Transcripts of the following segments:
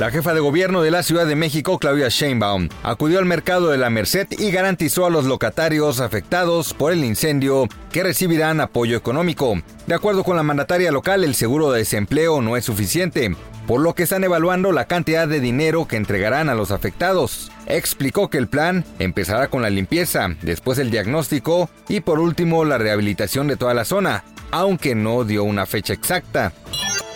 La jefa de gobierno de la Ciudad de México, Claudia Sheinbaum, acudió al mercado de la Merced y garantizó a los locatarios afectados por el incendio que recibirán apoyo económico. De acuerdo con la mandataria local, el seguro de desempleo no es suficiente, por lo que están evaluando la cantidad de dinero que entregarán a los afectados. Explicó que el plan empezará con la limpieza, después el diagnóstico y por último la rehabilitación de toda la zona, aunque no dio una fecha exacta.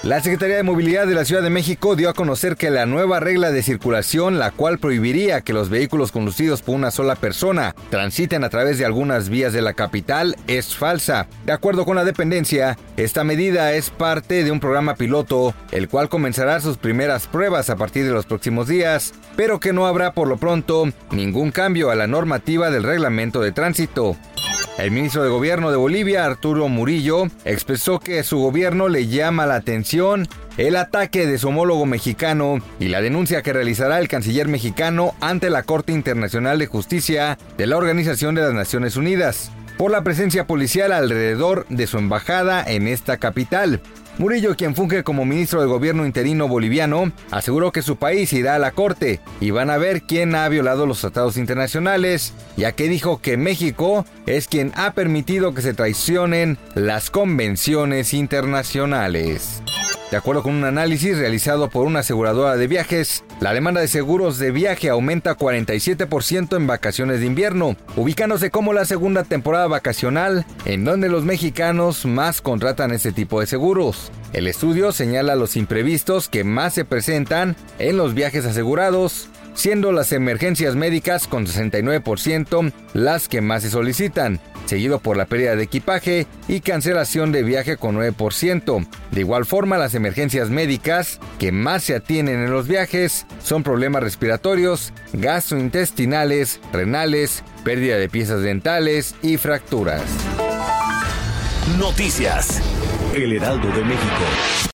La Secretaría de Movilidad de la Ciudad de México dio a conocer que la nueva regla de circulación, la cual prohibiría que los vehículos conducidos por una sola persona transiten a través de algunas vías de la capital, es falsa. De acuerdo con la dependencia, esta medida es parte de un programa piloto, el cual comenzará sus primeras pruebas a partir de los próximos días, pero que no habrá por lo pronto ningún cambio a la normativa del reglamento de tránsito. El ministro de Gobierno de Bolivia, Arturo Murillo, expresó que su gobierno le llama la atención el ataque de su homólogo mexicano y la denuncia que realizará el canciller mexicano ante la Corte Internacional de Justicia de la Organización de las Naciones Unidas por la presencia policial alrededor de su embajada en esta capital. Murillo, quien funge como ministro de gobierno interino boliviano, aseguró que su país irá a la corte y van a ver quién ha violado los tratados internacionales, ya que dijo que México es quien ha permitido que se traicionen las convenciones internacionales. De acuerdo con un análisis realizado por una aseguradora de viajes, la demanda de seguros de viaje aumenta 47% en vacaciones de invierno, ubicándose como la segunda temporada vacacional en donde los mexicanos más contratan este tipo de seguros. El estudio señala los imprevistos que más se presentan en los viajes asegurados, siendo las emergencias médicas con 69% las que más se solicitan, seguido por la pérdida de equipaje y cancelación de viaje con 9%. De igual forma, las emergencias médicas que más se atienden en los viajes son problemas respiratorios, gastrointestinales, renales, pérdida de piezas dentales y fracturas. Noticias. El Heraldo de México.